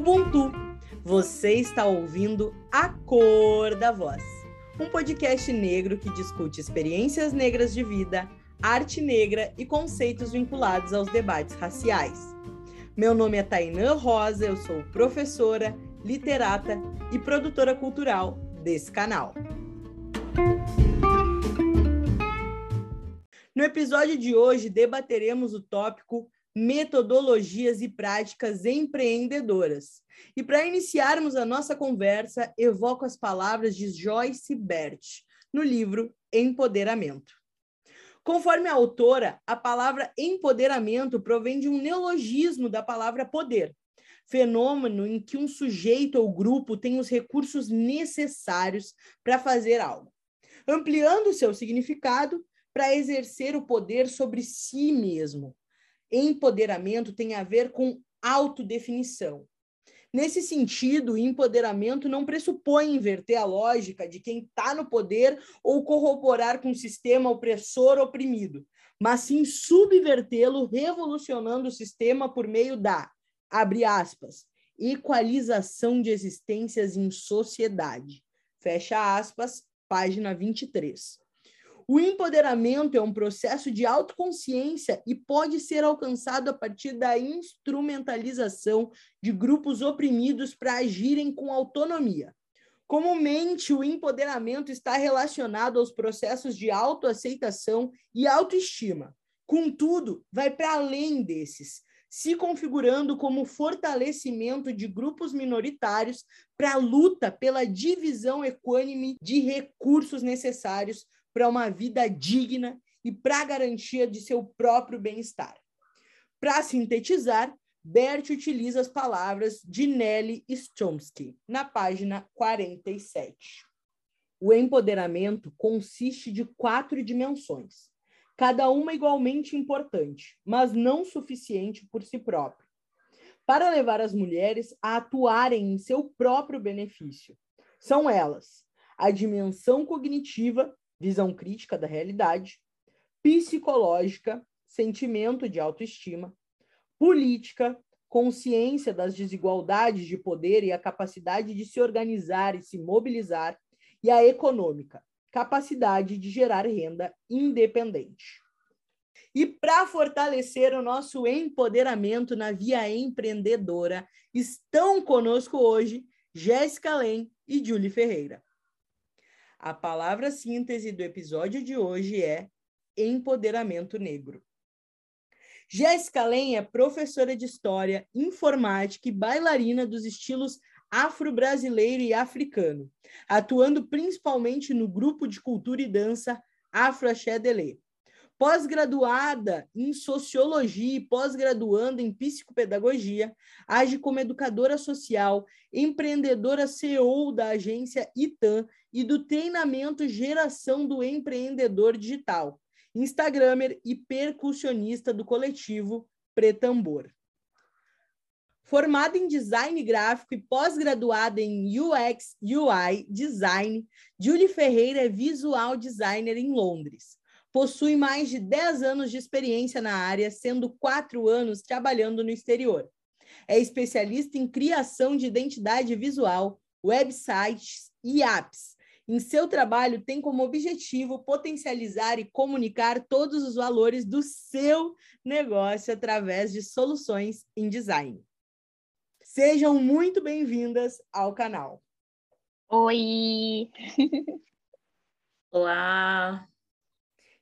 Ubuntu. Você está ouvindo A Cor da Voz, um podcast negro que discute experiências negras de vida, arte negra e conceitos vinculados aos debates raciais. Meu nome é Tainã Rosa, eu sou professora, literata e produtora cultural desse canal. No episódio de hoje, debateremos o tópico metodologias e práticas empreendedoras. E para iniciarmos a nossa conversa, evoco as palavras de Joyce Bert no livro Empoderamento. Conforme a autora, a palavra empoderamento provém de um neologismo da palavra poder, fenômeno em que um sujeito ou grupo tem os recursos necessários para fazer algo, ampliando seu significado para exercer o poder sobre si mesmo, empoderamento tem a ver com autodefinição. Nesse sentido, empoderamento não pressupõe inverter a lógica de quem está no poder ou corroborar com o sistema opressor oprimido, mas sim subvertê-lo, revolucionando o sistema por meio da, abre aspas, equalização de existências em sociedade. Fecha aspas, página 23. O empoderamento é um processo de autoconsciência e pode ser alcançado a partir da instrumentalização de grupos oprimidos para agirem com autonomia. Comumente, o empoderamento está relacionado aos processos de autoaceitação e autoestima. Contudo, vai para além desses, se configurando como fortalecimento de grupos minoritários para a luta pela divisão equânime de recursos necessários para uma vida digna e para a garantia de seu próprio bem-estar. Para sintetizar, Bert utiliza as palavras de Nelly Stromsky na página 47. O empoderamento consiste de quatro dimensões, cada uma igualmente importante, mas não suficiente por si própria, para levar as mulheres a atuarem em seu próprio benefício. São elas a dimensão cognitiva, visão crítica da realidade, psicológica, sentimento de autoestima, política, consciência das desigualdades de poder e a capacidade de se organizar e se mobilizar, e a econômica, capacidade de gerar renda independente. E para fortalecer o nosso empoderamento na via empreendedora, estão conosco hoje Jéssica Len e Julie Ferreira. A palavra síntese do episódio de hoje é empoderamento negro. Jéssica Len é professora de história, informática e bailarina dos estilos afro-brasileiro e africano, atuando principalmente no grupo de cultura e dança Afro Axé. Pós-graduada em sociologia e pós-graduando em psicopedagogia, age como educadora social, empreendedora CEO da agência ITAM e do treinamento Geração do Empreendedor Digital, Instagramer e percussionista do coletivo Pretambor. Formada em design gráfico e pós-graduada em UX UI design, Julie Ferreira é visual designer em Londres Possui mais de 10 anos de experiência na área, sendo quatro anos trabalhando no exterior. É especialista em criação de identidade visual, websites e apps. Em seu trabalho, tem como objetivo potencializar e comunicar todos os valores do seu negócio através de soluções em design. Sejam muito bem-vindas ao canal. Oi! Olá!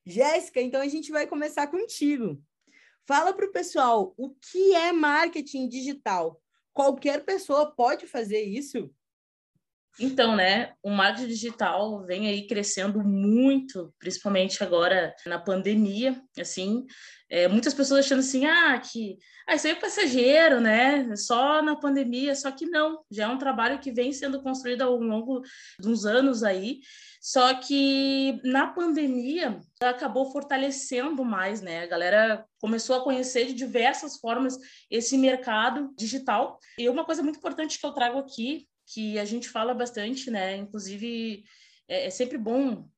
Jéssica, então a gente vai começar contigo. Fala para o pessoal o que é marketing digital. Qualquer pessoa pode fazer isso? Então, né, o marketing digital vem aí crescendo muito, principalmente agora na pandemia, assim, é, muitas pessoas achando assim, ah, que ah, isso aí é passageiro, né, só na pandemia, só que não, já é um trabalho que vem sendo construído ao longo de uns anos aí, só que na pandemia acabou fortalecendo mais, né, a galera começou a conhecer de diversas formas esse mercado digital, e uma coisa muito importante que eu trago aqui que a gente fala bastante, né? Inclusive, é, é sempre bom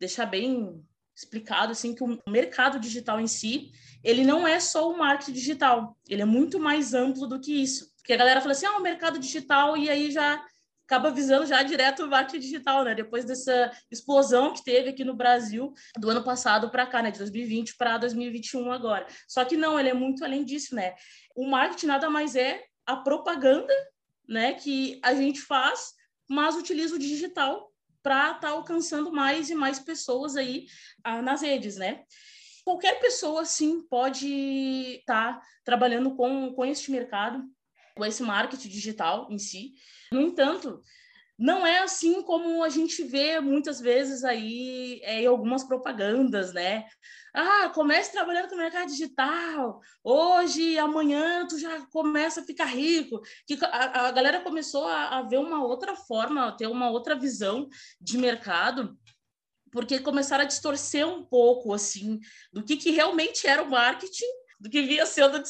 deixar bem explicado assim que o mercado digital em si ele não é só o marketing digital ele é muito mais amplo do que isso Porque a galera fala assim, ah, o mercado digital, e aí já acaba visando já direto o marketing digital, né? Depois dessa explosão que teve aqui no Brasil do ano passado para cá, né? De 2020 para 2021 agora. Só que não, ele é muito além disso, né? O marketing nada mais é a propaganda, né? Que a gente faz, mas utiliza o digital para estar tá alcançando mais e mais pessoas aí ah, nas redes, né? Qualquer pessoa, sim, pode estar tá trabalhando com, com este mercado, com esse marketing digital em si. No entanto, não é assim como a gente vê muitas vezes aí é, em algumas propagandas, né? Ah, comece trabalhando com o mercado digital. Hoje, amanhã, tu já começa a ficar rico. Que a, a galera começou a, a ver uma outra forma, a ter uma outra visão de mercado porque começaram a distorcer um pouco assim do que, que realmente era o marketing do que vinha sendo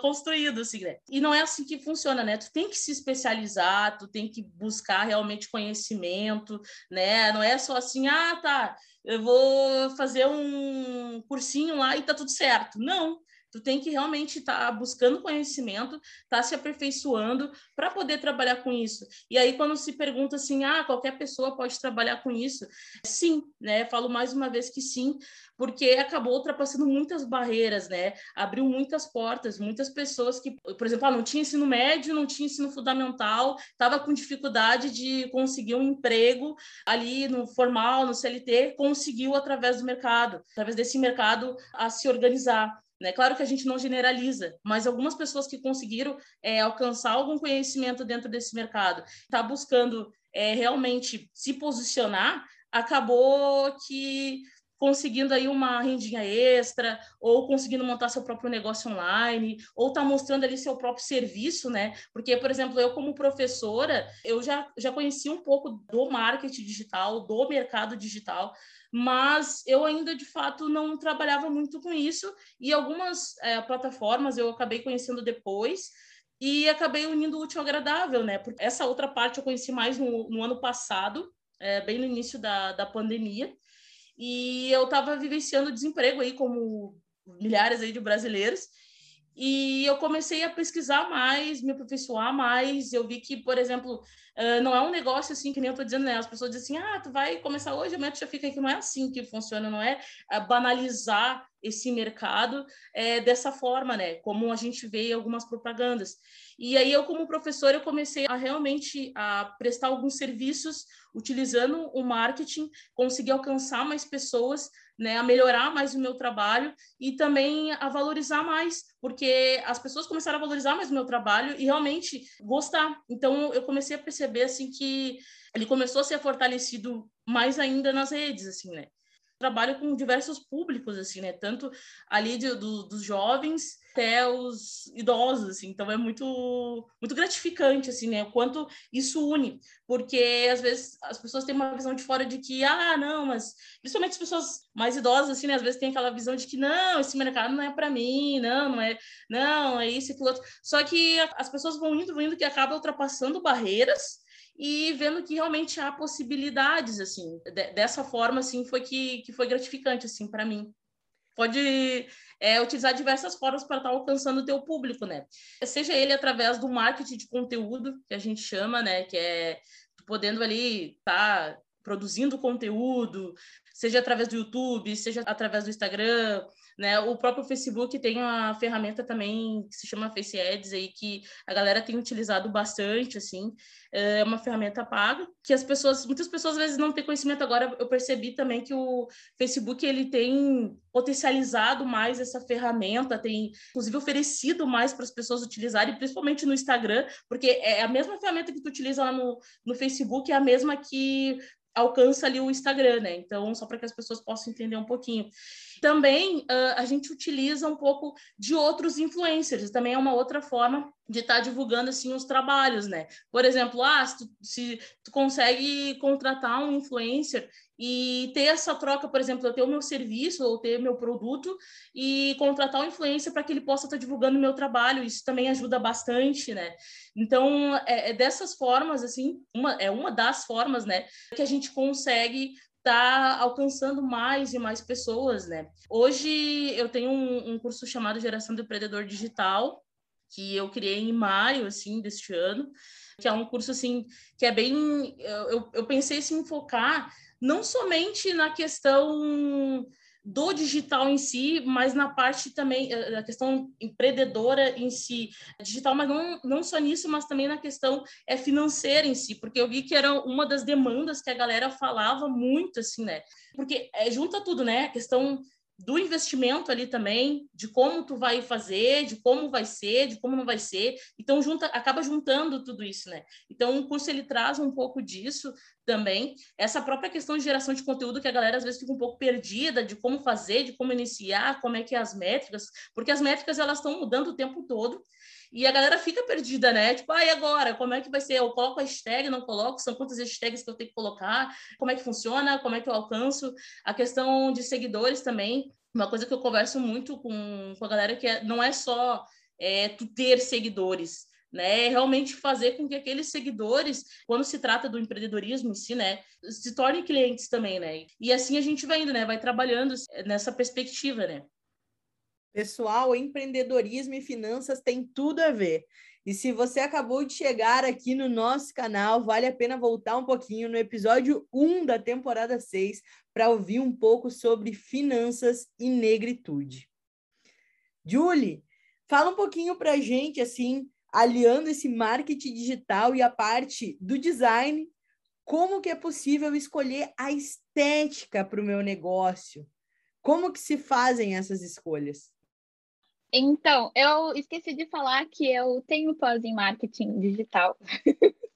construído, assim, né? E não é assim que funciona, né? Tu tem que se especializar, tu tem que buscar realmente conhecimento, né? Não é só assim, ah, tá, eu vou fazer um cursinho lá e tá tudo certo. Não, Tu tem que realmente estar tá buscando conhecimento, estar tá se aperfeiçoando para poder trabalhar com isso. E aí, quando se pergunta assim, ah, qualquer pessoa pode trabalhar com isso? Sim, né? Falo mais uma vez que sim, porque acabou ultrapassando muitas barreiras, né? Abriu muitas portas, muitas pessoas que, por exemplo, ah, não tinha ensino médio, não tinha ensino fundamental, estava com dificuldade de conseguir um emprego ali no formal, no CLT, conseguiu através do mercado, através desse mercado a se organizar. Né? Claro que a gente não generaliza, mas algumas pessoas que conseguiram é, alcançar algum conhecimento dentro desse mercado, está buscando é, realmente se posicionar, acabou que conseguindo aí uma rendinha extra, ou conseguindo montar seu próprio negócio online, ou tá mostrando ali seu próprio serviço, né? Porque, por exemplo, eu como professora, eu já, já conheci um pouco do marketing digital, do mercado digital, mas eu ainda de fato não trabalhava muito com isso. E algumas é, plataformas eu acabei conhecendo depois e acabei unindo o útil ao agradável, né? Porque essa outra parte eu conheci mais no, no ano passado, é, bem no início da, da pandemia, e eu estava vivenciando desemprego aí como milhares aí de brasileiros e eu comecei a pesquisar mais, me aperfeiçoar mais. Eu vi que, por exemplo, não é um negócio assim que nem eu estou dizendo, né? As pessoas dizem assim: ah, tu vai começar hoje, amanhã tu já fica aqui. Não é assim que funciona, não é uh, banalizar esse mercado é, dessa forma, né? Como a gente vê em algumas propagandas. E aí eu, como professor, eu comecei a realmente a prestar alguns serviços utilizando o marketing, conseguir alcançar mais pessoas né, a melhorar mais o meu trabalho e também a valorizar mais, porque as pessoas começaram a valorizar mais o meu trabalho e realmente gostar. Então eu comecei a perceber assim que ele começou a ser fortalecido mais ainda nas redes, assim, né? Trabalho com diversos públicos, assim, né? Tanto ali de, do, dos jovens até os idosos, assim. Então é muito muito gratificante, assim, né? O quanto isso une, porque às vezes as pessoas têm uma visão de fora de que ah, não, mas principalmente as pessoas mais idosas, assim, né? Às vezes tem aquela visão de que não, esse mercado não é para mim, não, não é, não, é isso e aquilo outro. Só que as pessoas vão indo, vão indo que acaba ultrapassando barreiras e vendo que realmente há possibilidades assim dessa forma assim foi que, que foi gratificante assim para mim pode é, utilizar diversas formas para estar tá alcançando o teu público, né? Seja ele através do marketing de conteúdo, que a gente chama, né? Que é podendo ali estar tá produzindo conteúdo, seja através do YouTube, seja através do Instagram, né? O próprio Facebook tem uma ferramenta também que se chama Face Ads aí que a galera tem utilizado bastante, assim, é uma ferramenta paga que as pessoas, muitas pessoas às vezes não têm conhecimento. Agora eu percebi também que o Facebook ele tem potencializado mais essa ferramenta, tem inclusive oferecido mais para as pessoas utilizarem, principalmente no Instagram, porque é a mesma ferramenta que tu utiliza lá no, no Facebook, é a mesma que alcança ali o Instagram, né? Então, só para que as pessoas possam entender um pouquinho. Também uh, a gente utiliza um pouco de outros influencers, também é uma outra forma de estar tá divulgando assim os trabalhos, né? Por exemplo, ah, se tu, se tu consegue contratar um influencer e ter essa troca, por exemplo, eu ter o meu serviço ou ter meu produto e contratar um influencer para que ele possa estar tá divulgando o meu trabalho, isso também ajuda bastante, né? Então, é, é dessas formas, assim, uma, é uma das formas, né, que a gente consegue está alcançando mais e mais pessoas, né? Hoje eu tenho um, um curso chamado Geração do Empreendedor Digital, que eu criei em maio, assim, deste ano, que é um curso, assim, que é bem... Eu, eu pensei, assim, focar não somente na questão do digital em si, mas na parte também eh, da questão empreendedora em si, digital, mas não, não só nisso, mas também na questão é financeira em si, porque eu vi que era uma das demandas que a galera falava muito assim, né? Porque é, junta tudo, né? A questão do investimento ali também, de como tu vai fazer, de como vai ser, de como não vai ser. Então junta, acaba juntando tudo isso, né? Então o curso ele traz um pouco disso também. Essa própria questão de geração de conteúdo que a galera às vezes fica um pouco perdida de como fazer, de como iniciar, como é que é as métricas, porque as métricas elas estão mudando o tempo todo. E a galera fica perdida, né? Tipo, ah, e agora? Como é que vai ser? Eu coloco a hashtag, não coloco? São quantas hashtags que eu tenho que colocar? Como é que funciona? Como é que eu alcanço? A questão de seguidores também. Uma coisa que eu converso muito com, com a galera que é, não é só é, tu ter seguidores, né? É realmente fazer com que aqueles seguidores, quando se trata do empreendedorismo em si, né, se tornem clientes também, né? E assim a gente vai indo, né? Vai trabalhando nessa perspectiva, né? Pessoal, empreendedorismo e finanças tem tudo a ver. E se você acabou de chegar aqui no nosso canal, vale a pena voltar um pouquinho no episódio 1 da temporada 6 para ouvir um pouco sobre finanças e negritude. Julie, fala um pouquinho para a gente, assim, aliando esse marketing digital e a parte do design, como que é possível escolher a estética para o meu negócio? Como que se fazem essas escolhas? Então, eu esqueci de falar que eu tenho pós em marketing digital.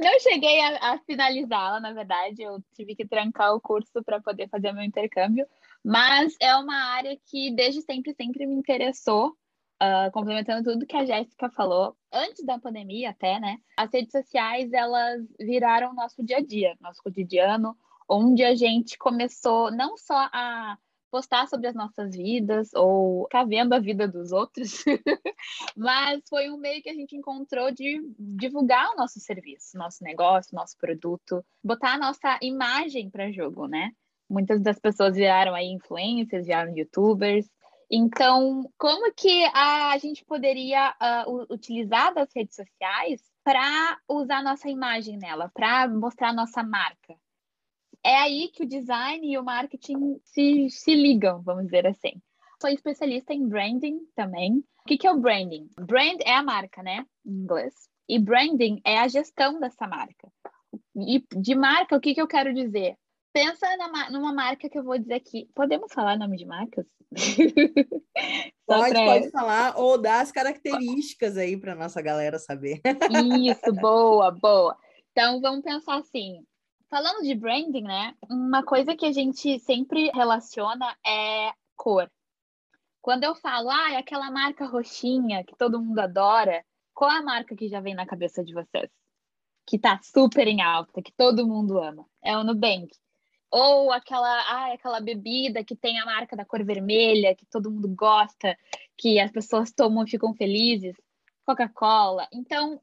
Não cheguei a, a finalizá-la, na verdade, eu tive que trancar o curso para poder fazer meu intercâmbio, mas é uma área que desde sempre, sempre me interessou, uh, complementando tudo que a Jéssica falou, antes da pandemia até, né? As redes sociais, elas viraram nosso dia a dia, nosso cotidiano, onde a gente começou não só a postar sobre as nossas vidas ou ficar vendo a vida dos outros, mas foi um meio que a gente encontrou de divulgar o nosso serviço, nosso negócio, nosso produto, botar a nossa imagem para jogo, né? Muitas das pessoas viraram aí influencers, viraram youtubers. Então, como que a gente poderia uh, utilizar das redes sociais para usar nossa imagem nela, para mostrar nossa marca? É aí que o design e o marketing se, se ligam, vamos dizer assim. Sou especialista em branding também. O que, que é o branding? Brand é a marca, né? Em inglês. E branding é a gestão dessa marca. E de marca, o que, que eu quero dizer? Pensa na, numa marca que eu vou dizer aqui. Podemos falar nome de marcas? pode, pode falar, ou dar as características aí para nossa galera saber. Isso, boa, boa. Então, vamos pensar assim: Falando de branding, né? Uma coisa que a gente sempre relaciona é cor. Quando eu falo, ah, é aquela marca roxinha que todo mundo adora, qual é a marca que já vem na cabeça de vocês? Que tá super em alta, que todo mundo ama. É o Nubank. Ou aquela, ah, aquela bebida que tem a marca da cor vermelha, que todo mundo gosta, que as pessoas tomam e ficam felizes. Coca-Cola. Então,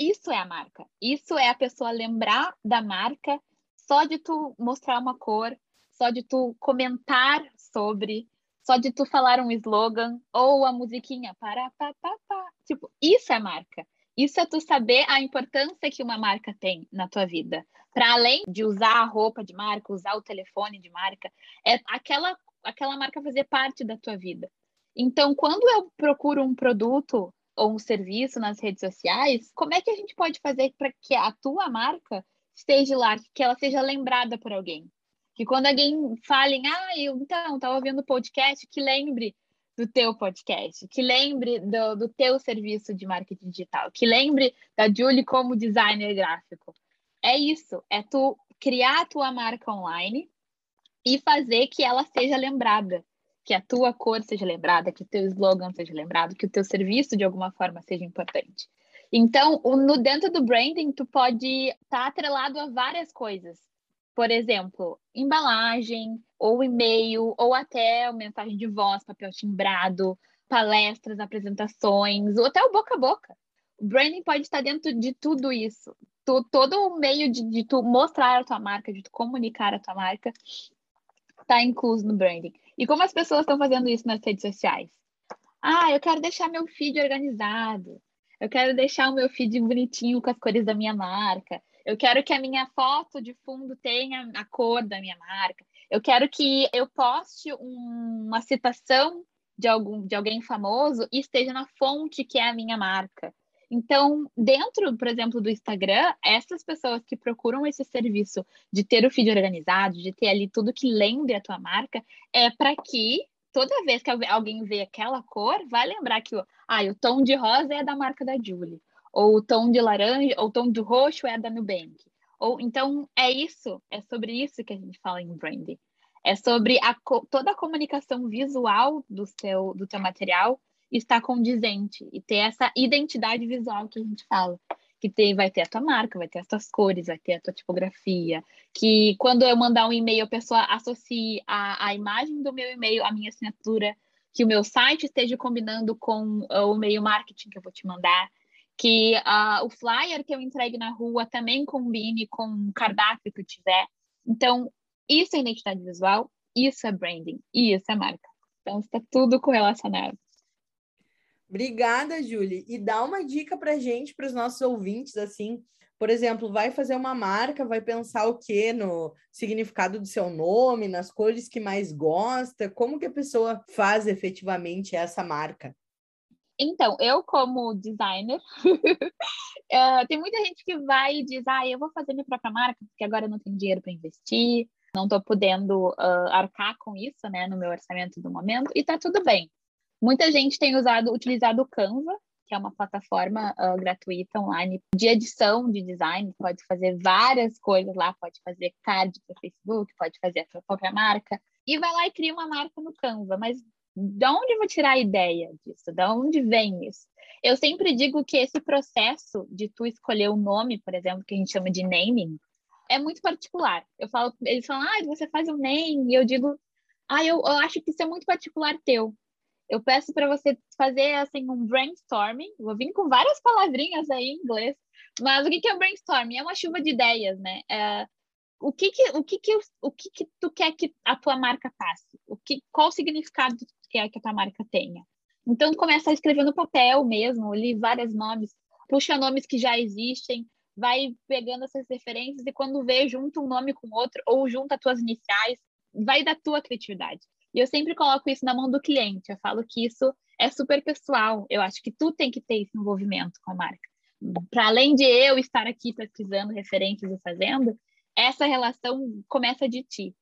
isso é a marca. Isso é a pessoa lembrar da marca só de tu mostrar uma cor, só de tu comentar sobre, só de tu falar um slogan ou a musiquinha para pa, pa, pa. Tipo, isso é marca. Isso é tu saber a importância que uma marca tem na tua vida. Para além de usar a roupa de marca, usar o telefone de marca, é aquela aquela marca fazer parte da tua vida. Então, quando eu procuro um produto ou um serviço nas redes sociais, como é que a gente pode fazer para que a tua marca esteja lá, que ela seja lembrada por alguém? Que quando alguém fale, ah, eu então estava ouvindo podcast, que lembre do teu podcast, que lembre do, do teu serviço de marketing digital, que lembre da Julie como designer gráfico. É isso, é tu criar a tua marca online e fazer que ela seja lembrada que a tua cor seja lembrada, que o teu slogan seja lembrado, que o teu serviço de alguma forma seja importante. Então, no dentro do branding, tu pode estar tá atrelado a várias coisas. Por exemplo, embalagem, ou e-mail, ou até mensagem de voz, papel timbrado, palestras, apresentações, ou até o boca a boca. O branding pode estar dentro de tudo isso. Tu, todo o meio de, de tu mostrar a tua marca, de tu comunicar a tua marca, está incluso no branding. E como as pessoas estão fazendo isso nas redes sociais? Ah, eu quero deixar meu feed organizado. Eu quero deixar o meu feed bonitinho com as cores da minha marca. Eu quero que a minha foto de fundo tenha a cor da minha marca. Eu quero que eu poste um, uma citação de, algum, de alguém famoso e esteja na fonte que é a minha marca. Então, dentro, por exemplo, do Instagram, essas pessoas que procuram esse serviço de ter o feed organizado, de ter ali tudo que lembre a tua marca, é para que toda vez que alguém vê aquela cor, vai lembrar que ah, o tom de rosa é da marca da Julie, ou o tom de laranja, ou o tom de roxo é da Nubank. Ou então é isso, é sobre isso que a gente fala em branding. É sobre a, toda a comunicação visual do do teu material estar condizente e ter essa identidade visual que a gente fala. Que tem, vai ter a tua marca, vai ter as tuas cores, vai ter a tua tipografia. Que quando eu mandar um e-mail, a pessoa associe a, a imagem do meu e-mail, a minha assinatura, que o meu site esteja combinando com uh, o e-mail marketing que eu vou te mandar. Que uh, o flyer que eu entregue na rua também combine com o cardápio que eu tiver. Então, isso é identidade visual, isso é branding, isso é marca. Então, está tudo correlacionado. Obrigada, Julie. E dá uma dica para gente, para os nossos ouvintes, assim, por exemplo, vai fazer uma marca, vai pensar o quê no significado do seu nome, nas cores que mais gosta, como que a pessoa faz efetivamente essa marca? Então, eu como designer, uh, tem muita gente que vai e diz, ah, eu vou fazer minha própria marca, porque agora eu não tenho dinheiro para investir, não estou podendo uh, arcar com isso, né, no meu orçamento do momento, e tá tudo bem. Muita gente tem usado, utilizado o Canva, que é uma plataforma uh, gratuita online de edição de design, pode fazer várias coisas lá, pode fazer card para Facebook, pode fazer a sua própria marca, e vai lá e cria uma marca no Canva, mas de onde vou tirar a ideia disso? De onde vem isso? Eu sempre digo que esse processo de tu escolher o nome, por exemplo, que a gente chama de naming, é muito particular. Eu falo, eles falam, ah, você faz um name, e eu digo, ah, eu, eu acho que isso é muito particular teu. Eu peço para você fazer assim um brainstorming. Vou vir com várias palavrinhas aí em inglês, mas o que, que é brainstorming? É uma chuva de ideias, né? É, o que que o que que o que que tu quer que a tua marca passe? O que qual o significado tu quer que a tua marca tenha? Então começa a escrever no papel mesmo, li vários nomes, puxa nomes que já existem, vai pegando essas referências e quando vê, junta um nome com outro ou junta as tuas iniciais, vai da tua criatividade. E eu sempre coloco isso na mão do cliente. Eu falo que isso é super pessoal. Eu acho que tu tem que ter esse envolvimento com a marca. Para além de eu estar aqui pesquisando referências e fazendo, essa relação começa de ti.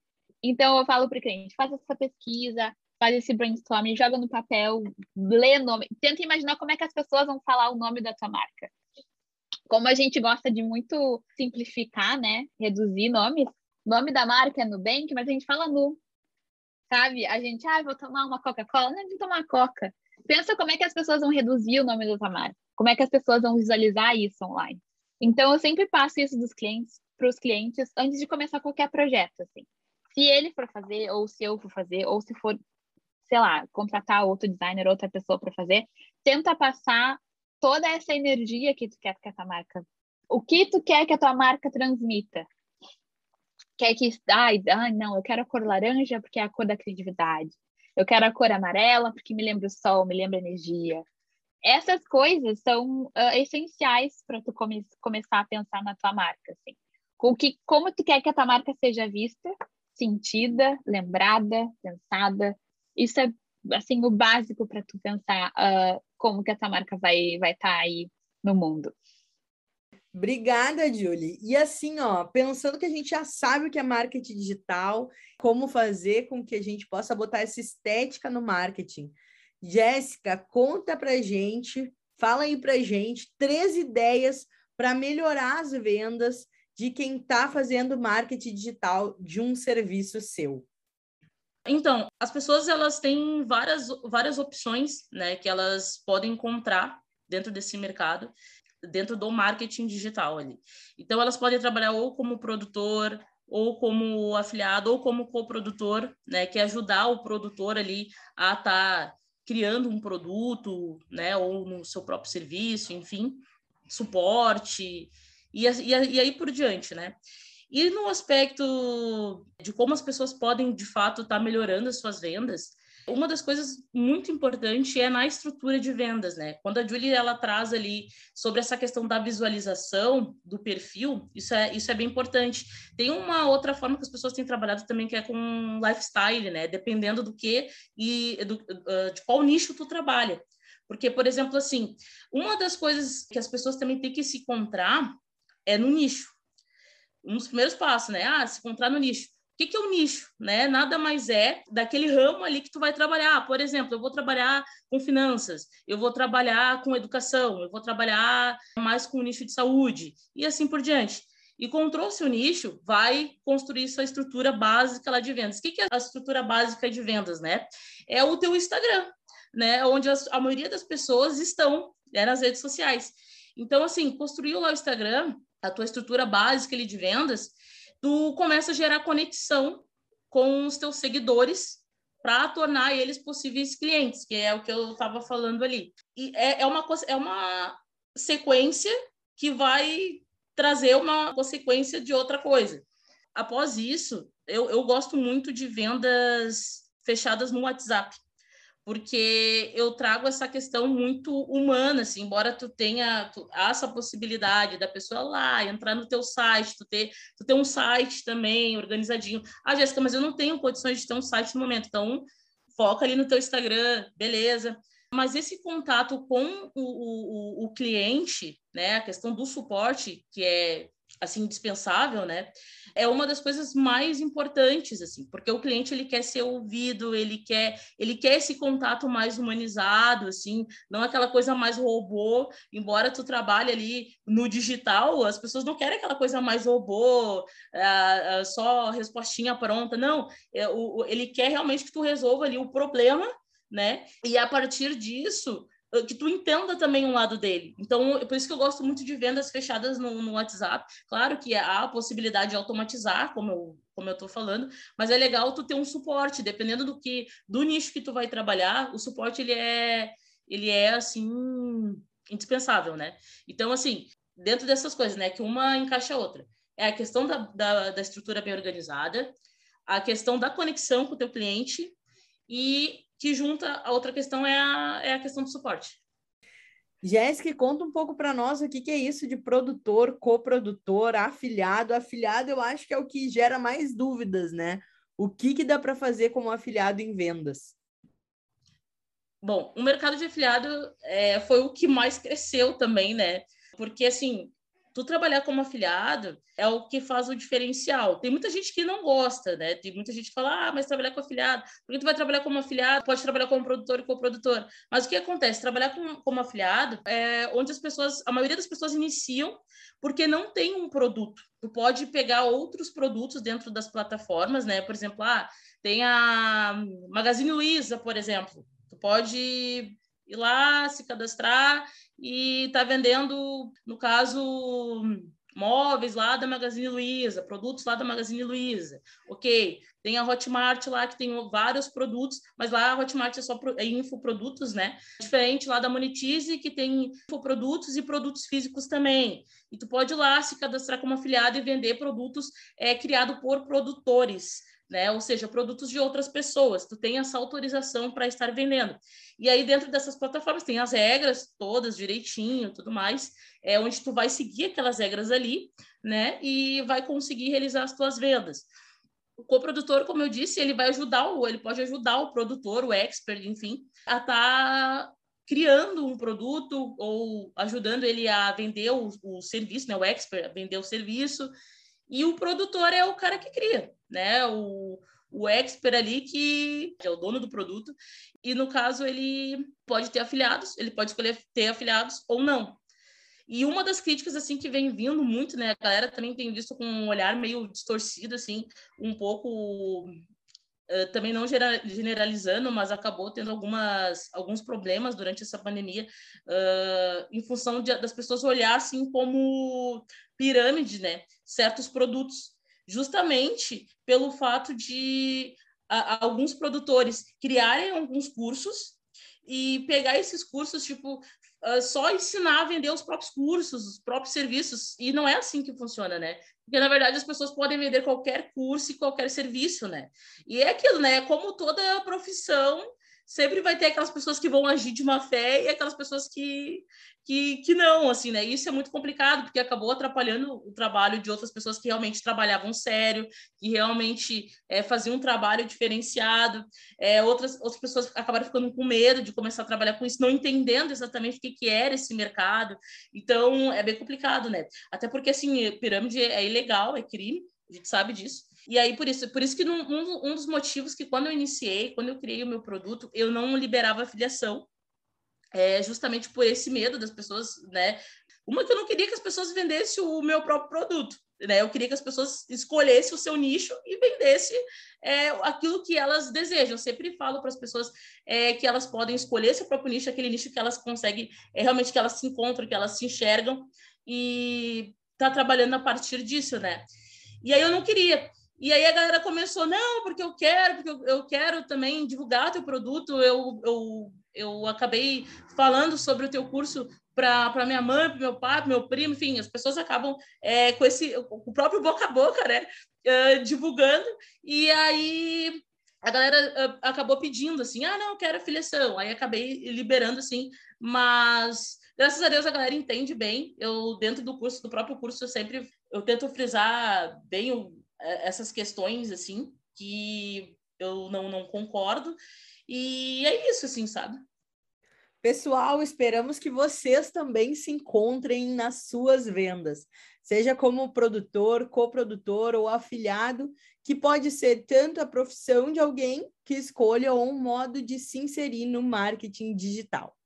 Então eu falo para o cliente, faz essa pesquisa, faz esse brainstorming, joga no papel, lê nome, tenta imaginar como é que as pessoas vão falar o nome da tua marca como a gente gosta de muito simplificar, né? Reduzir nomes, nome da marca é Nubank, mas a gente fala Nu. Sabe? A gente, ah, vou tomar uma Coca-Cola, não, vou tomar Coca. Pensa como é que as pessoas vão reduzir o nome da tua marca. Como é que as pessoas vão visualizar isso online. Então, eu sempre passo isso dos clientes para os clientes antes de começar qualquer projeto, assim. Se ele for fazer, ou se eu for fazer, ou se for, sei lá, contratar outro designer, outra pessoa para fazer, tenta passar toda essa energia que tu quer que a tua marca. O que tu quer que a tua marca transmita? Quer que. Ai, ai, não, eu quero a cor laranja porque é a cor da criatividade. Eu quero a cor amarela porque me lembra o sol, me lembra a energia. Essas coisas são uh, essenciais para tu come começar a pensar na tua marca. Assim. Com que, como tu quer que a tua marca seja vista, sentida, lembrada, pensada. Isso é assim o básico para tu pensar uh, como que essa marca vai vai estar tá aí no mundo. Obrigada, Julie. E assim, ó, pensando que a gente já sabe o que é marketing digital, como fazer com que a gente possa botar essa estética no marketing. Jéssica, conta pra gente, fala aí pra gente três ideias para melhorar as vendas de quem está fazendo marketing digital de um serviço seu. Então, as pessoas elas têm várias, várias opções né, que elas podem encontrar dentro desse mercado, dentro do marketing digital ali. Então, elas podem trabalhar ou como produtor, ou como afiliado, ou como coprodutor, né, que é ajudar o produtor ali a estar tá criando um produto, né, ou no seu próprio serviço, enfim, suporte, e, e, e aí por diante, né? E no aspecto de como as pessoas podem, de fato, estar tá melhorando as suas vendas, Uma das coisas muito importantes é na estrutura de vendas, né? Quando a Julie ela traz ali sobre essa questão da visualização do perfil, isso é, isso é bem importante. Tem uma outra forma que as pessoas têm trabalhado também, que é com lifestyle, né? Dependendo do que e do, de qual nicho tu trabalha. Porque, por exemplo, assim, uma das coisas que as pessoas também têm que se encontrar é no nicho. Um dos primeiros passos, né? Ah, se encontrar no nicho que, que é o nicho? Né? Nada mais é daquele ramo ali que tu vai trabalhar. Por exemplo, eu vou trabalhar com finanças, eu vou trabalhar com educação, eu vou trabalhar mais com o nicho de saúde e assim por diante. E encontrou seu nicho, vai construir sua estrutura básica lá de vendas. O que, que é a estrutura básica de vendas, né? É o teu Instagram, né? Onde as, a maioria das pessoas estão né, nas redes sociais. Então, assim, construiu lá o Instagram, a tua estrutura básica ali de vendas, tu começa a gerar conexão com os teus seguidores para tornar eles possíveis clientes, que é o que eu estava falando ali. E é, é, uma, é uma sequência que vai trazer uma consequência de outra coisa. Após isso, eu, eu gosto muito de vendas fechadas no WhatsApp porque eu trago essa questão muito humana, assim, embora tu tenha tu, essa possibilidade da pessoa lá entrar no teu site, tu ter, tu ter um site também organizadinho. Ah, Jéssica, mas eu não tenho condições de ter um site no momento, então foca ali no teu Instagram, beleza. Mas esse contato com o, o, o cliente, né, a questão do suporte, que é assim indispensável, né? É uma das coisas mais importantes assim, porque o cliente ele quer ser ouvido, ele quer ele quer esse contato mais humanizado, assim, não aquela coisa mais robô. Embora tu trabalhe ali no digital, as pessoas não querem aquela coisa mais robô, é, é, só respostinha pronta. Não, é, ele quer realmente que tu resolva ali o problema, né? E a partir disso ah, que tu entenda também um lado dele. Então, por isso que eu gosto muito de vendas fechadas no, no WhatsApp. Claro que há a possibilidade de automatizar, como eu, como eu tô falando, mas é legal tu ter um suporte, dependendo do que do nicho que tu vai trabalhar, o suporte ele é ele é assim indispensável, né? Então, assim, dentro dessas coisas, né, que uma encaixa a outra. É a questão da, da, da estrutura bem organizada, a questão da conexão com o teu cliente e que junta a outra questão é a, é a questão do suporte. Jéssica, conta um pouco para nós o que, que é isso de produtor, coprodutor, afiliado. Afiliado eu acho que é o que gera mais dúvidas, né? O que, que dá para fazer como afiliado em vendas? Bom, o mercado de afiliado é, foi o que mais cresceu também, né? Porque, assim, tu trabalhar como afiliado é o que faz o diferencial. Tem muita gente que não gosta, né? Tem muita gente que fala, ah, mas trabalhar com afiliado, porque tu vai trabalhar como afiliado, pode trabalhar como produtor e coprodutor. Mas o que acontece? Trabalhar com, como afiliado é onde as pessoas, a maioria das pessoas iniciam porque não tem um produto. Tu pode pegar outros produtos dentro das plataformas, né? Por exemplo, ah, tem a Magazine Luiza, por exemplo. Tu pode ir lá, se cadastrar e está vendendo, no caso, móveis lá da Magazine Luiza, produtos lá da Magazine Luiza. Ok, tem a Hotmart lá que tem vários produtos, mas lá a Hotmart é só é infoprodutos, né? Diferente lá da Monetize, que tem infoprodutos e produtos físicos também. E tu pode ir lá se cadastrar como afiliado e vender produtos é, criado por produtores né? Ou seja, produtos de outras pessoas. Tu tem essa autorização para estar vendendo. E aí dentro dessas plataformas tem as regras todas direitinho, tudo mais, é onde tu vai seguir aquelas regras ali, né? E vai conseguir realizar as tuas vendas. O coprodutor, como eu disse, ele vai ajudar o, ele pode ajudar o produtor, o expert, enfim, a estar tá criando um produto ou ajudando ele a vender o, o serviço, né? O expert a vender o serviço. E o produtor é o cara que cria né? O, o expert ali que é o dono do produto e no caso ele pode ter afiliados, ele pode escolher ter afiliados ou não. E uma das críticas assim que vem vindo muito, né, a galera também tem visto com um olhar meio distorcido assim, um pouco também não generalizando, mas acabou tendo algumas alguns problemas durante essa pandemia uh, em função de, das pessoas olhar assim como pirâmide, né, certos produtos justamente pelo fato de a, alguns produtores criarem alguns cursos e pegar esses cursos, tipo, uh, só ensinar a vender os próprios cursos, os próprios serviços. E não é assim que funciona, né? Porque, na verdade, as pessoas podem vender qualquer curso e qualquer serviço, né? E é aquilo, né? Como toda profissão, sempre vai ter aquelas pessoas que vão agir de má fé e aquelas pessoas que, que, que não, assim, né? Isso é muito complicado, porque acabou atrapalhando o trabalho de outras pessoas que realmente trabalhavam sério, que realmente é, faziam um trabalho diferenciado. É, outras, outras pessoas acabaram ficando com medo de começar a trabalhar com isso, não entendendo exatamente o que, que era esse mercado. Então, é bem complicado, né? Até porque, assim, pirâmide é ilegal, é crime, a gente sabe disso. E aí, por isso, por isso que num, um, um dos motivos que quando eu iniciei, quando eu criei o meu produto, eu não liberava afiliação, é justamente por esse medo das pessoas, né? Uma que eu não queria que as pessoas vendessem o meu próprio produto, né? Eu queria que as pessoas escolhessem o seu nicho e vendessem é, aquilo que elas desejam. Eu sempre falo para as pessoas é, que elas podem escolher seu próprio nicho, aquele nicho que elas conseguem, é, realmente que elas se encontram, que elas se enxergam e tá trabalhando a partir disso, né? E aí eu não queria. E aí a galera começou, não, porque eu quero, porque eu, quero também divulgar teu produto. Eu, eu, eu acabei falando sobre o teu curso para minha mãe, para meu pai, para meu primo, enfim, as pessoas acabam é, com esse o próprio boca a boca, né, uh, divulgando. E aí a galera uh, acabou pedindo assim, ah, não, eu quero afiliação. Aí acabei liberando assim, mas graças a Deus a galera entende bem. Eu dentro do curso, do próprio curso, eu sempre eu tento frisar bem o, essas questões, assim, que eu não, não concordo. E é isso, assim, sabe? Pessoal, esperamos que vocês também se encontrem nas suas vendas, seja como produtor, coprodutor ou afiliado, que pode ser tanto a profissão de alguém que escolha ou um modo de se inserir no marketing digital.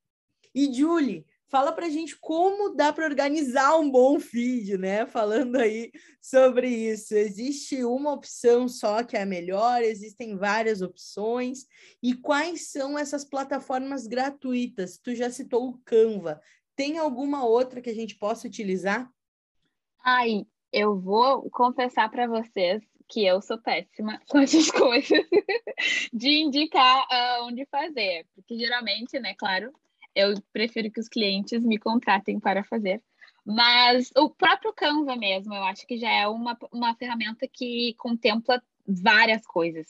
E Julie, Fala para a gente como dá para organizar um bom feed, né? Falando aí sobre isso. Existe uma opção só que é a melhor? Existem várias opções? E quais são essas plataformas gratuitas? Tu já citou o Canva. Tem alguma outra que a gente possa utilizar? Ai, eu vou confessar para vocês que eu sou péssima com essas coisas de indicar uh, onde fazer, porque geralmente, né, claro, eu prefiro que os clientes me contratem para fazer. Mas o próprio Canva mesmo, eu acho que já é uma, uma ferramenta que contempla várias coisas.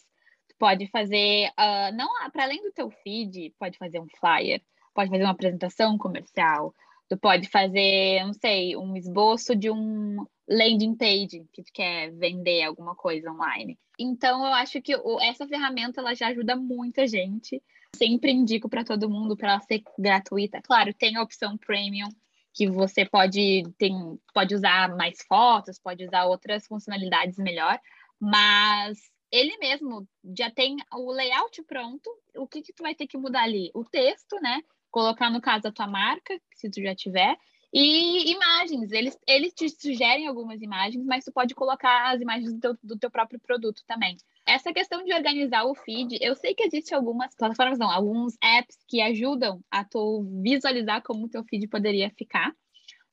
Tu pode fazer, uh, não para além do teu feed, pode fazer um flyer, pode fazer uma apresentação comercial, tu pode fazer, não sei, um esboço de um landing page que tu quer vender alguma coisa online. Então, eu acho que essa ferramenta ela já ajuda muita gente Sempre indico para todo mundo para ela ser gratuita. Claro, tem a opção premium que você pode tem, pode usar mais fotos, pode usar outras funcionalidades melhor, mas ele mesmo já tem o layout pronto. O que que tu vai ter que mudar ali? O texto, né? Colocar no caso a tua marca, se tu já tiver, e imagens, eles, eles te sugerem algumas imagens, mas tu pode colocar as imagens do teu, do teu próprio produto também. Essa questão de organizar o feed, eu sei que existem algumas plataformas, não, alguns apps que ajudam a tu visualizar como o teu feed poderia ficar.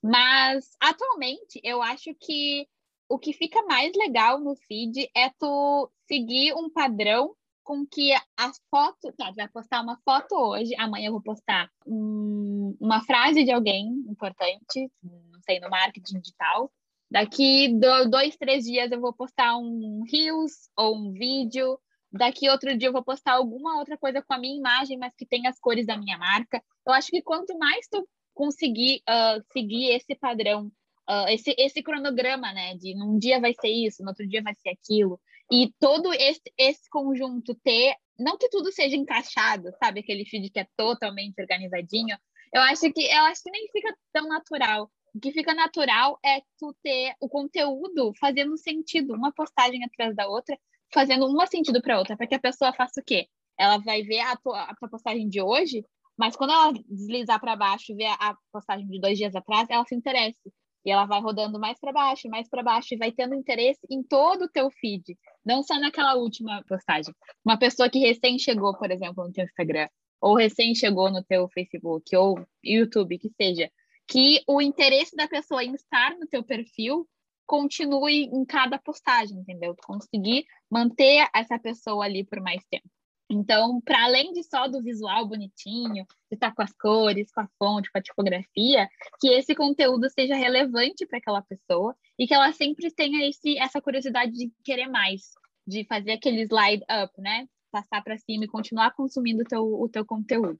Mas atualmente eu acho que o que fica mais legal no feed é tu seguir um padrão com que as fotos. Tá, vai postar uma foto hoje, amanhã eu vou postar um, uma frase de alguém importante, não sei, no marketing digital. Daqui dois, três dias eu vou postar um Reels ou um vídeo. Daqui outro dia eu vou postar alguma outra coisa com a minha imagem, mas que tenha as cores da minha marca. Eu acho que quanto mais tu conseguir uh, seguir esse padrão, uh, esse, esse cronograma, né? De num dia vai ser isso, no outro dia vai ser aquilo, e todo esse, esse conjunto ter, não que tudo seja encaixado, sabe? Aquele feed que é totalmente organizadinho. Eu acho que eu acho que nem fica tão natural. O que fica natural é tu ter o conteúdo fazendo sentido, uma postagem atrás da outra, fazendo uma sentido para outra, para que a pessoa faça o quê? Ela vai ver a tua, a tua postagem de hoje, mas quando ela deslizar para baixo e ver a postagem de dois dias atrás, ela se interessa. E ela vai rodando mais para baixo, mais para baixo, e vai tendo interesse em todo o teu feed, não só naquela última postagem. Uma pessoa que recém chegou, por exemplo, no teu Instagram, ou recém chegou no teu Facebook, ou YouTube, que seja, que o interesse da pessoa em estar no teu perfil continue em cada postagem, entendeu? Conseguir manter essa pessoa ali por mais tempo. Então, para além de só do visual bonitinho, de estar tá com as cores, com a fonte, com a tipografia, que esse conteúdo seja relevante para aquela pessoa e que ela sempre tenha esse, essa curiosidade de querer mais, de fazer aquele slide up, né? passar para cima e continuar consumindo o teu, o teu conteúdo.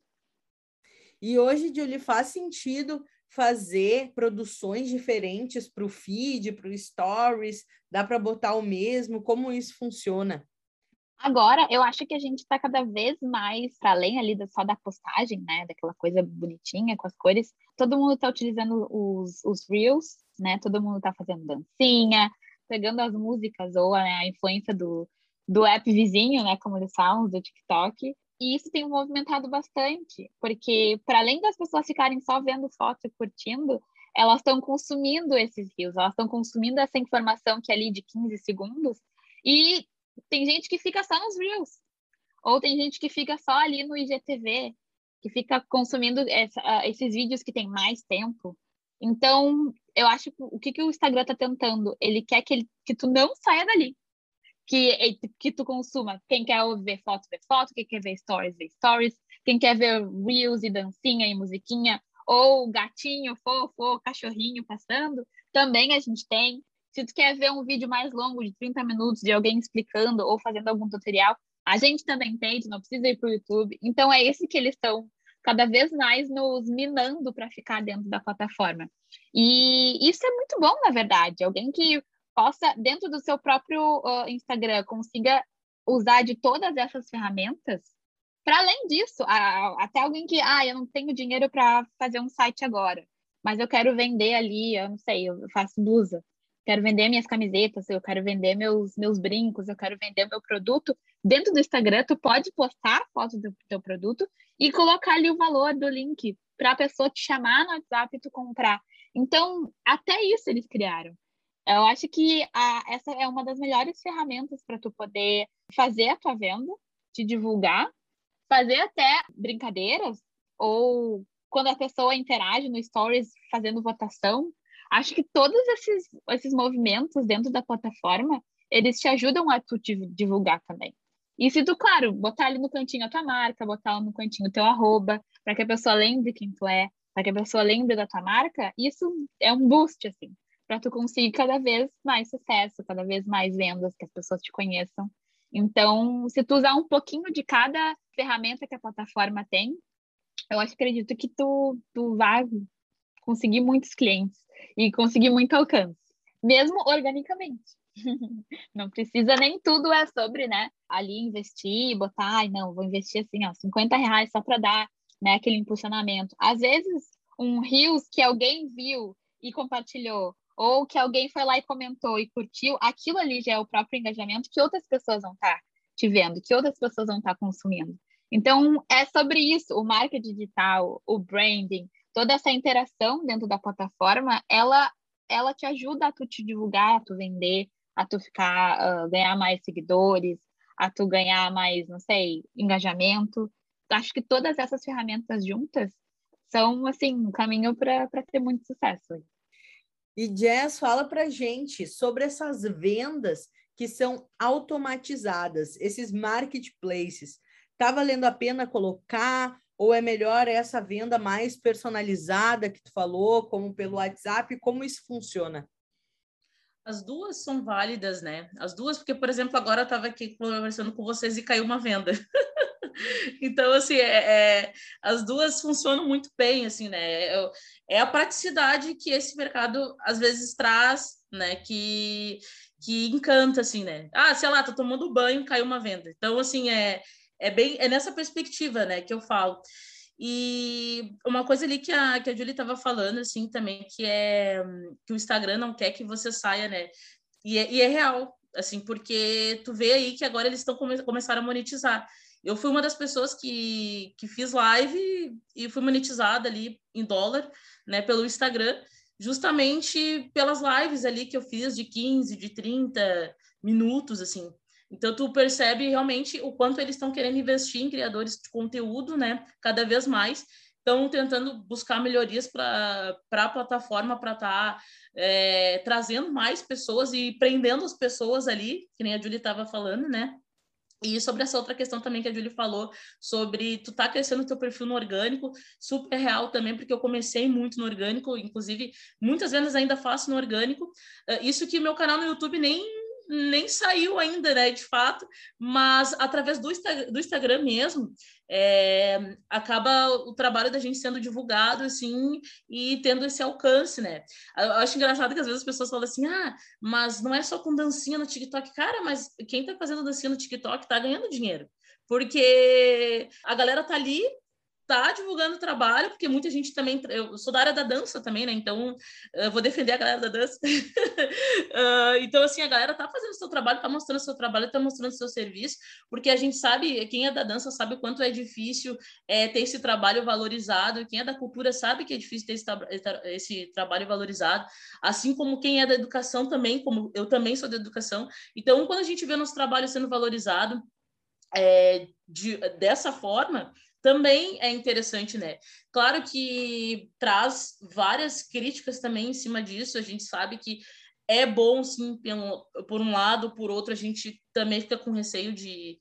E hoje, Julie, faz sentido fazer produções diferentes para o feed, para o stories? Dá para botar o mesmo? Como isso funciona? Agora, eu acho que a gente está cada vez mais, para além ali da, só da postagem, né, daquela coisa bonitinha com as cores, todo mundo está utilizando os, os Reels, né, todo mundo está fazendo dancinha, pegando as músicas ou a influência do, do app vizinho, né, como eles falam, do TikTok, e isso tem movimentado bastante, porque para além das pessoas ficarem só vendo foto e curtindo, elas estão consumindo esses rios, elas estão consumindo essa informação que é ali de 15 segundos, e tem gente que fica só nos Reels, ou tem gente que fica só ali no IGTV, que fica consumindo essa, esses vídeos que tem mais tempo. Então, eu acho que o que, que o Instagram está tentando? Ele quer que, ele, que tu não saia dali que, que tu consuma. Quem quer ver foto, vê foto. Quem quer ver stories, vê stories. Quem quer ver reels e dancinha e musiquinha, ou gatinho fofo, cachorrinho passando, também a gente tem. Se tu quer ver um vídeo mais longo, de 30 minutos, de alguém explicando ou fazendo algum tutorial, a gente também tem, não precisa ir para o YouTube. Então, é esse que eles estão cada vez mais nos minando para ficar dentro da plataforma. E isso é muito bom, na verdade. Alguém que possa, dentro do seu próprio uh, Instagram, consiga usar de todas essas ferramentas. Para além disso, a, até alguém que, ah, eu não tenho dinheiro para fazer um site agora, mas eu quero vender ali, eu não sei, eu faço blusa, quero vender minhas camisetas, eu quero vender meus, meus brincos, eu quero vender meu produto. Dentro do Instagram, tu pode postar fotos do teu produto e colocar ali o valor do link para a pessoa te chamar no WhatsApp e tu comprar. Então, até isso eles criaram. Eu acho que a, essa é uma das melhores ferramentas para tu poder fazer a tua venda, te divulgar, fazer até brincadeiras ou quando a pessoa interage no stories fazendo votação. Acho que todos esses, esses movimentos dentro da plataforma, eles te ajudam a tu divulgar também. E se tu, claro, botar ali no cantinho a tua marca, botar no cantinho o teu arroba, para que a pessoa lembre quem tu é, para que a pessoa lembre da tua marca, isso é um boost, assim para tu conseguir cada vez mais sucesso, cada vez mais vendas, que as pessoas te conheçam. Então, se tu usar um pouquinho de cada ferramenta que a plataforma tem, eu acho, acredito que tu, tu vai conseguir muitos clientes e conseguir muito alcance, mesmo organicamente. não precisa nem tudo é sobre, né, ali investir, botar, ai, não, vou investir assim, ó, 50 reais só para dar, né, aquele impulsionamento. Às vezes, um Reels que alguém viu e compartilhou, ou que alguém foi lá e comentou e curtiu, aquilo ali já é o próprio engajamento que outras pessoas vão estar tá te vendo, que outras pessoas vão estar tá consumindo. Então, é sobre isso, o marketing digital, o branding, toda essa interação dentro da plataforma, ela, ela te ajuda a tu te divulgar, a tu vender, a tu ficar, uh, ganhar mais seguidores, a tu ganhar mais, não sei, engajamento. Acho que todas essas ferramentas juntas são, assim, um caminho para ter muito sucesso. E Jazz fala para gente sobre essas vendas que são automatizadas, esses marketplaces. Tá valendo a pena colocar ou é melhor essa venda mais personalizada que tu falou, como pelo WhatsApp? Como isso funciona? As duas são válidas, né? As duas, porque, por exemplo, agora eu estava aqui conversando com vocês e caiu uma venda. então, assim, é, é, as duas funcionam muito bem, assim, né? É a praticidade que esse mercado às vezes traz, né? Que, que encanta, assim, né? Ah, sei lá, tô tomando banho, caiu uma venda. Então, assim, é, é bem é nessa perspectiva, né, que eu falo. E uma coisa ali que a, que a Julie estava falando, assim, também, que é que o Instagram não quer que você saia, né? E é, e é real, assim, porque tu vê aí que agora eles estão come, começaram a monetizar. Eu fui uma das pessoas que, que fiz live e fui monetizada ali em dólar, né, pelo Instagram, justamente pelas lives ali que eu fiz de 15, de 30 minutos, assim. Então, tu percebe realmente o quanto eles estão querendo investir em criadores de conteúdo, né, cada vez mais. Estão tentando buscar melhorias para a plataforma para estar tá, é, trazendo mais pessoas e prendendo as pessoas ali, que nem a Julie estava falando, né? E sobre essa outra questão também que a Julie falou, sobre tu tá crescendo teu perfil no orgânico, super real também, porque eu comecei muito no orgânico, inclusive muitas vezes ainda faço no orgânico. Uh, isso que meu canal no YouTube nem nem saiu ainda, né, de fato, mas através do, do Instagram mesmo, é, acaba o trabalho da gente sendo divulgado, assim, e tendo esse alcance, né? Eu acho engraçado que às vezes as pessoas falam assim, ah, mas não é só com dancinha no TikTok. Cara, mas quem tá fazendo dancinha no TikTok tá ganhando dinheiro. Porque a galera tá ali tá divulgando o trabalho, porque muita gente também. Eu sou da área da dança também, né? Então, eu vou defender a galera da dança. uh, então, assim, a galera tá fazendo o seu trabalho, tá mostrando o seu trabalho, tá mostrando o seu serviço, porque a gente sabe, quem é da dança sabe o quanto é difícil é, ter esse trabalho valorizado, quem é da cultura sabe que é difícil ter esse, esse trabalho valorizado, assim como quem é da educação também, como eu também sou da educação. Então, quando a gente vê nosso trabalho sendo valorizado, é, de, dessa forma, também é interessante, né? Claro que traz várias críticas também em cima disso, a gente sabe que é bom, sim, pelo, por um lado, por outro, a gente também fica com receio de,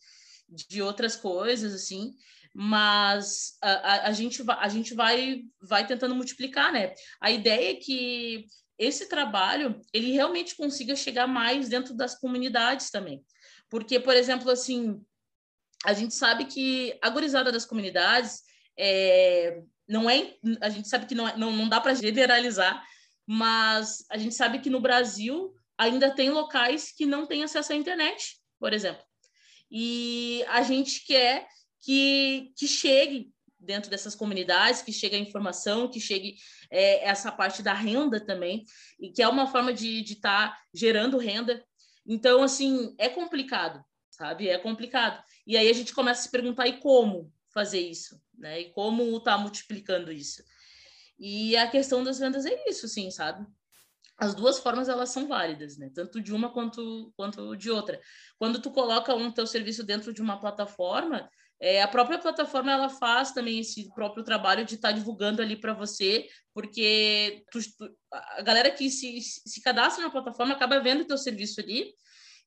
de outras coisas, assim, mas a, a, a, gente, a gente vai, vai tentando multiplicar, né? A ideia é que esse trabalho, ele realmente consiga chegar mais dentro das comunidades também. Porque, por exemplo, assim, a gente sabe que a gurizada das comunidades é, não é, a gente sabe que não, é, não, não dá para generalizar, mas a gente sabe que no Brasil ainda tem locais que não têm acesso à internet, por exemplo. E a gente quer que, que chegue dentro dessas comunidades, que chegue a informação, que chegue é, essa parte da renda também, e que é uma forma de estar tá gerando renda. Então, assim, é complicado, sabe? É complicado. E aí a gente começa a se perguntar e como fazer isso, né? E como está multiplicando isso. E a questão das vendas é isso, sim, sabe? As duas formas elas são válidas, né? Tanto de uma quanto quanto de outra. Quando tu coloca um teu serviço dentro de uma plataforma, é, a própria plataforma ela faz também esse próprio trabalho de estar tá divulgando ali para você, porque tu, tu, a galera que se, se cadastra na plataforma acaba vendo teu serviço ali,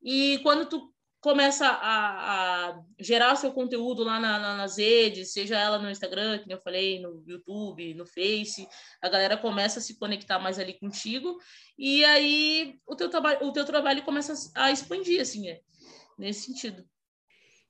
e quando tu começa a, a gerar seu conteúdo lá na, na, nas redes, seja ela no Instagram, que eu falei, no YouTube, no Face, a galera começa a se conectar mais ali contigo, e aí o teu, trabalho, o teu trabalho começa a expandir, assim, é, nesse sentido.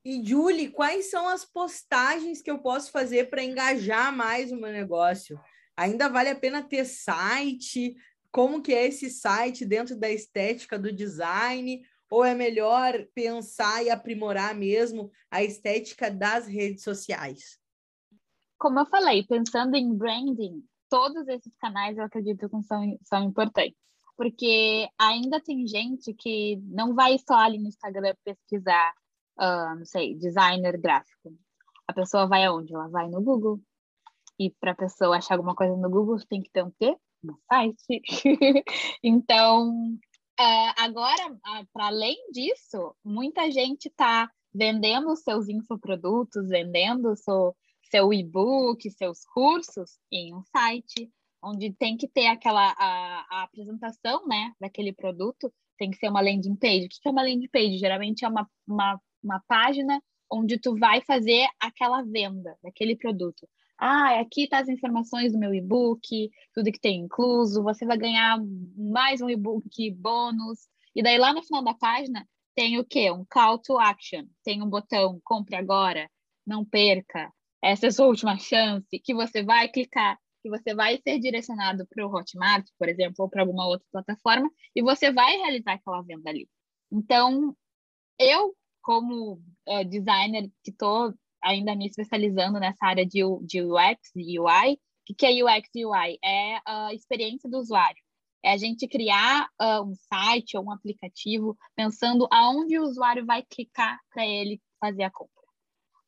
E, Julie, quais são as postagens que eu posso fazer para engajar mais o meu negócio? Ainda vale a pena ter site? Como que é esse site dentro da estética do design? Ou é melhor pensar e aprimorar mesmo a estética das redes sociais? Como eu falei, pensando em branding, todos esses canais eu acredito que são, são importantes. Porque ainda tem gente que não vai só ali no Instagram pesquisar, uh, não sei, designer gráfico. A pessoa vai aonde? Ela vai no Google. E para a pessoa achar alguma coisa no Google, tem que ter um quê? Um site. então, Uh, agora, uh, para além disso, muita gente está vendendo seus infoprodutos, vendendo seu, seu e-book, seus cursos em um site, onde tem que ter aquela a, a, apresentação né, daquele produto, tem que ser uma landing page. O que é uma landing page? Geralmente é uma, uma, uma página onde tu vai fazer aquela venda daquele produto ah, aqui tá as informações do meu e-book, tudo que tem incluso, você vai ganhar mais um e-book bônus. E daí lá no final da página tem o quê? Um call to action, tem um botão compre agora, não perca, essa é a sua última chance, que você vai clicar, que você vai ser direcionado para o Hotmart, por exemplo, ou para alguma outra plataforma, e você vai realizar aquela venda ali. Então, eu, como uh, designer que estou ainda me especializando nessa área de, de UX e UI. O que é UX e UI? É a experiência do usuário. É a gente criar uh, um site ou um aplicativo pensando aonde o usuário vai clicar para ele fazer a compra.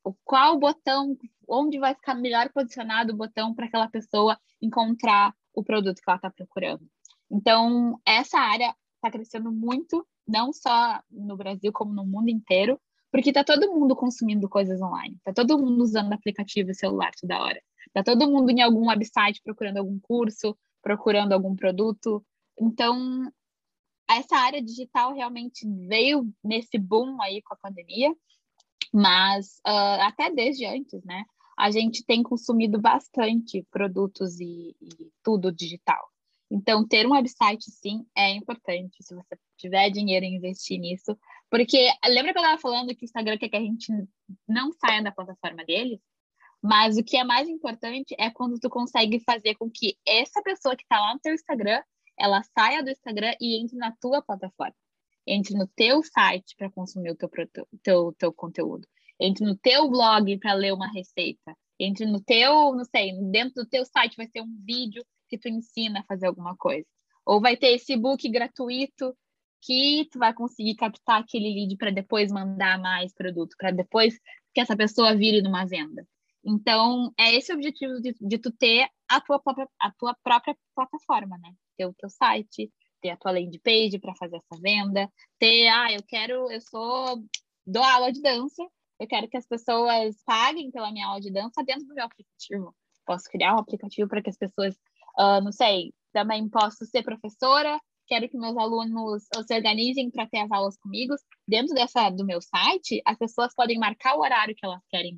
O qual botão, onde vai ficar melhor posicionado o botão para aquela pessoa encontrar o produto que ela está procurando. Então, essa área está crescendo muito, não só no Brasil, como no mundo inteiro, porque tá todo mundo consumindo coisas online, tá todo mundo usando aplicativo celular toda hora. Tá todo mundo em algum website procurando algum curso, procurando algum produto. Então, essa área digital realmente veio nesse boom aí com a pandemia, mas uh, até desde antes, né? A gente tem consumido bastante produtos e, e tudo digital. Então, ter um website, sim, é importante, se você tiver dinheiro em investir nisso. Porque, lembra que eu estava falando que o Instagram quer que a gente não saia da plataforma deles? Mas o que é mais importante é quando tu consegue fazer com que essa pessoa que está lá no teu Instagram, ela saia do Instagram e entre na tua plataforma. Entre no teu site para consumir o teu, teu, teu conteúdo. Entre no teu blog para ler uma receita. Entre no teu, não sei, dentro do teu site vai ter um vídeo que tu ensina a fazer alguma coisa. Ou vai ter esse book gratuito que tu vai conseguir captar aquele lead para depois mandar mais produto, para depois que essa pessoa vire numa venda. Então, é esse o objetivo de, de tu ter a tua, própria, a tua própria plataforma, né? Ter o teu site, ter a tua landing page para fazer essa venda, ter, ah, eu quero, eu sou, dou aula de dança, eu quero que as pessoas paguem pela minha aula de dança dentro do meu aplicativo. Posso criar um aplicativo para que as pessoas Uh, não sei, também posso ser professora, quero que meus alunos se organizem para ter as aulas comigo. Dentro dessa do meu site, as pessoas podem marcar o horário que elas querem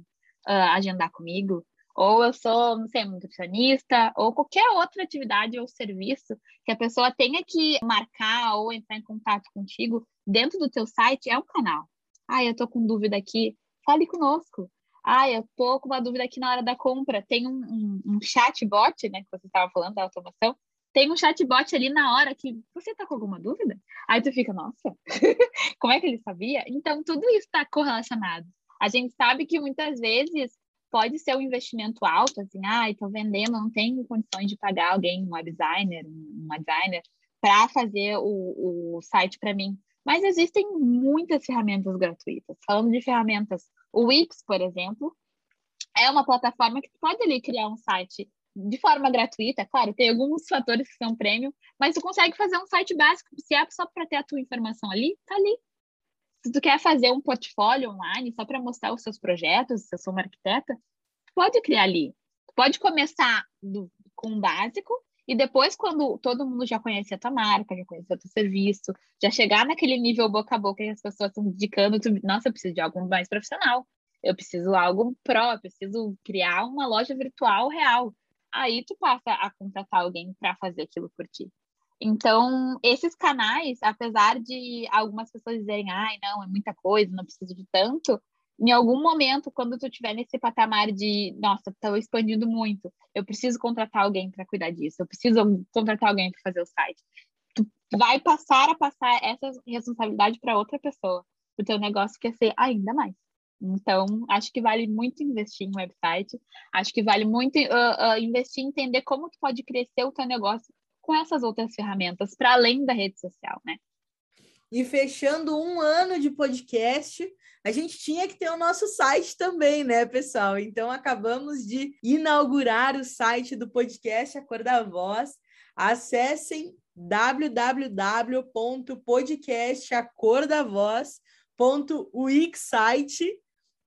uh, agendar comigo. Ou eu sou, não sei, nutricionista, ou qualquer outra atividade ou serviço que a pessoa tenha que marcar ou entrar em contato contigo dentro do teu site, é um canal. Ah, eu tô com dúvida aqui, fale conosco ah, eu tô com uma dúvida aqui na hora da compra. Tem um, um, um chatbot, né, que você estava falando da automação. Tem um chatbot ali na hora que você tá com alguma dúvida? Aí tu fica, nossa, como é que ele sabia? Então, tudo isso está correlacionado. A gente sabe que muitas vezes pode ser um investimento alto, assim, ah, estou vendendo, não tenho condições de pagar alguém, um designer, uma designer, para fazer o, o site para mim. Mas existem muitas ferramentas gratuitas. Falando de ferramentas o Wix, por exemplo, é uma plataforma que pode ali criar um site de forma gratuita, claro, tem alguns fatores que são prêmio, mas tu consegue fazer um site básico, se é só para ter a tua informação ali, tá ali. Se tu quer fazer um portfólio online só para mostrar os seus projetos, se eu sou uma arquiteta, pode criar ali. pode começar do, com um básico e depois, quando todo mundo já conhece a tua marca, já conhece o teu serviço, já chegar naquele nível boca a boca que as pessoas estão indicando, tu, nossa, eu preciso de algo mais profissional, eu preciso algo pró, eu preciso criar uma loja virtual real. Aí tu passa a contratar alguém para fazer aquilo por ti. Então, esses canais, apesar de algumas pessoas dizerem, ai, não, é muita coisa, não preciso de tanto, em algum momento, quando tu estiver nesse patamar de, nossa, estou expandindo muito, eu preciso contratar alguém para cuidar disso, eu preciso contratar alguém para fazer o site. Tu vai passar a passar essa responsabilidade para outra pessoa. O teu negócio quer ser ainda mais. Então, acho que vale muito investir em website. Acho que vale muito uh, uh, investir em entender como tu pode crescer o teu negócio com essas outras ferramentas, para além da rede social, né? E fechando um ano de podcast, a gente tinha que ter o nosso site também, né, pessoal? Então acabamos de inaugurar o site do podcast A Cor da Voz. Acessem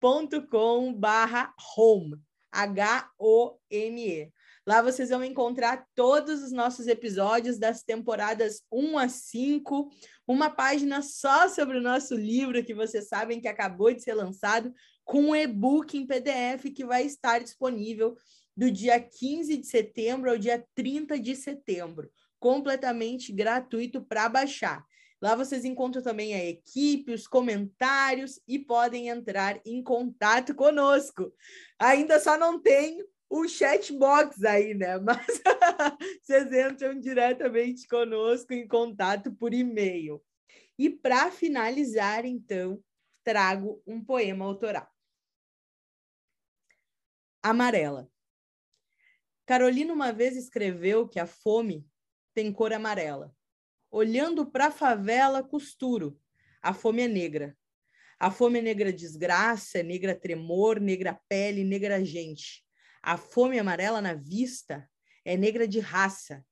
www.podcastacordavoz.wixsite.com/home H-O-M-E. Lá vocês vão encontrar todos os nossos episódios das temporadas 1 a 5, uma página só sobre o nosso livro, que vocês sabem que acabou de ser lançado, com um e-book em PDF que vai estar disponível do dia 15 de setembro ao dia 30 de setembro, completamente gratuito para baixar. Lá vocês encontram também a equipe, os comentários e podem entrar em contato conosco. Ainda só não tem o chatbox aí, né? Mas vocês entram diretamente conosco em contato por e-mail. E para finalizar, então, trago um poema autoral. Amarela. Carolina uma vez escreveu que a fome tem cor amarela. Olhando para a favela, costuro. A fome é negra. A fome é negra desgraça, é negra tremor, negra pele, negra gente. A fome amarela na vista é negra de raça.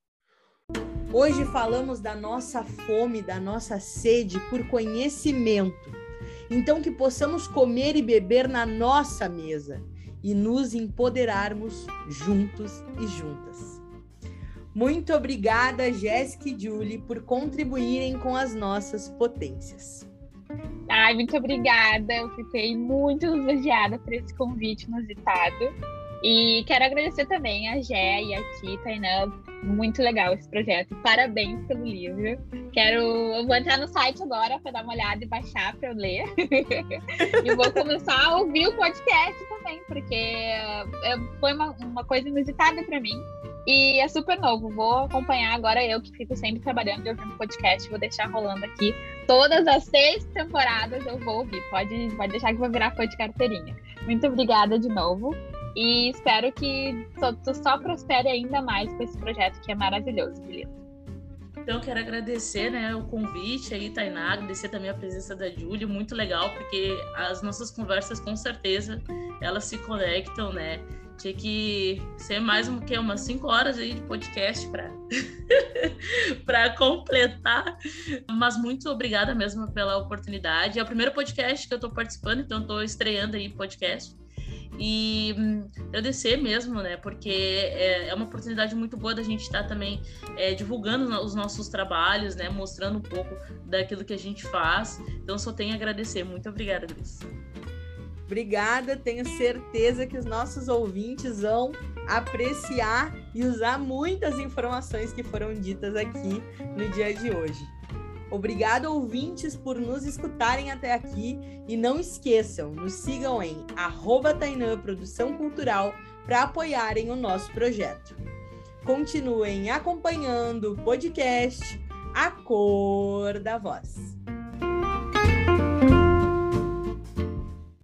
Hoje falamos da nossa fome, da nossa sede por conhecimento. Então, que possamos comer e beber na nossa mesa e nos empoderarmos juntos e juntas. Muito obrigada, Jéssica e Julie, por contribuírem com as nossas potências. Ai, muito obrigada. Eu fiquei muito lisonjeada por esse convite inusitado. E quero agradecer também a Gé e a ti, Tainã. Muito legal esse projeto. Parabéns pelo livro. Quero. Eu vou entrar no site agora para dar uma olhada e baixar para eu ler. e vou começar a ouvir o podcast também, porque foi uma, uma coisa inusitada para mim. E é super novo. Vou acompanhar agora eu que fico sempre trabalhando e ouvindo podcast. Vou deixar rolando aqui. Todas as seis temporadas eu vou ouvir. Pode, pode deixar que vou virar fã de carteirinha. Muito obrigada de novo. E espero que tu só prospere ainda mais com esse projeto que é maravilhoso, Felipe. Então, quero agradecer né, o convite aí, Tainá, agradecer também a presença da Júlia, muito legal, porque as nossas conversas, com certeza, elas se conectam, né? Tinha que ser mais um que umas cinco horas aí de podcast para para completar. Mas muito obrigada mesmo pela oportunidade. É o primeiro podcast que eu estou participando, então estou estreando aí podcast. E hum, agradecer mesmo, né? Porque é, é, uma oportunidade muito boa da gente estar tá também é, divulgando os nossos trabalhos, né? Mostrando um pouco daquilo que a gente faz. Então, só tenho a agradecer. Muito obrigada, Cris. Obrigada, tenho certeza que os nossos ouvintes vão apreciar e usar muitas informações que foram ditas aqui no dia de hoje. Obrigado, ouvintes, por nos escutarem até aqui e não esqueçam, nos sigam em Tainã Produção Cultural para apoiarem o nosso projeto. Continuem acompanhando o podcast A Cor da Voz.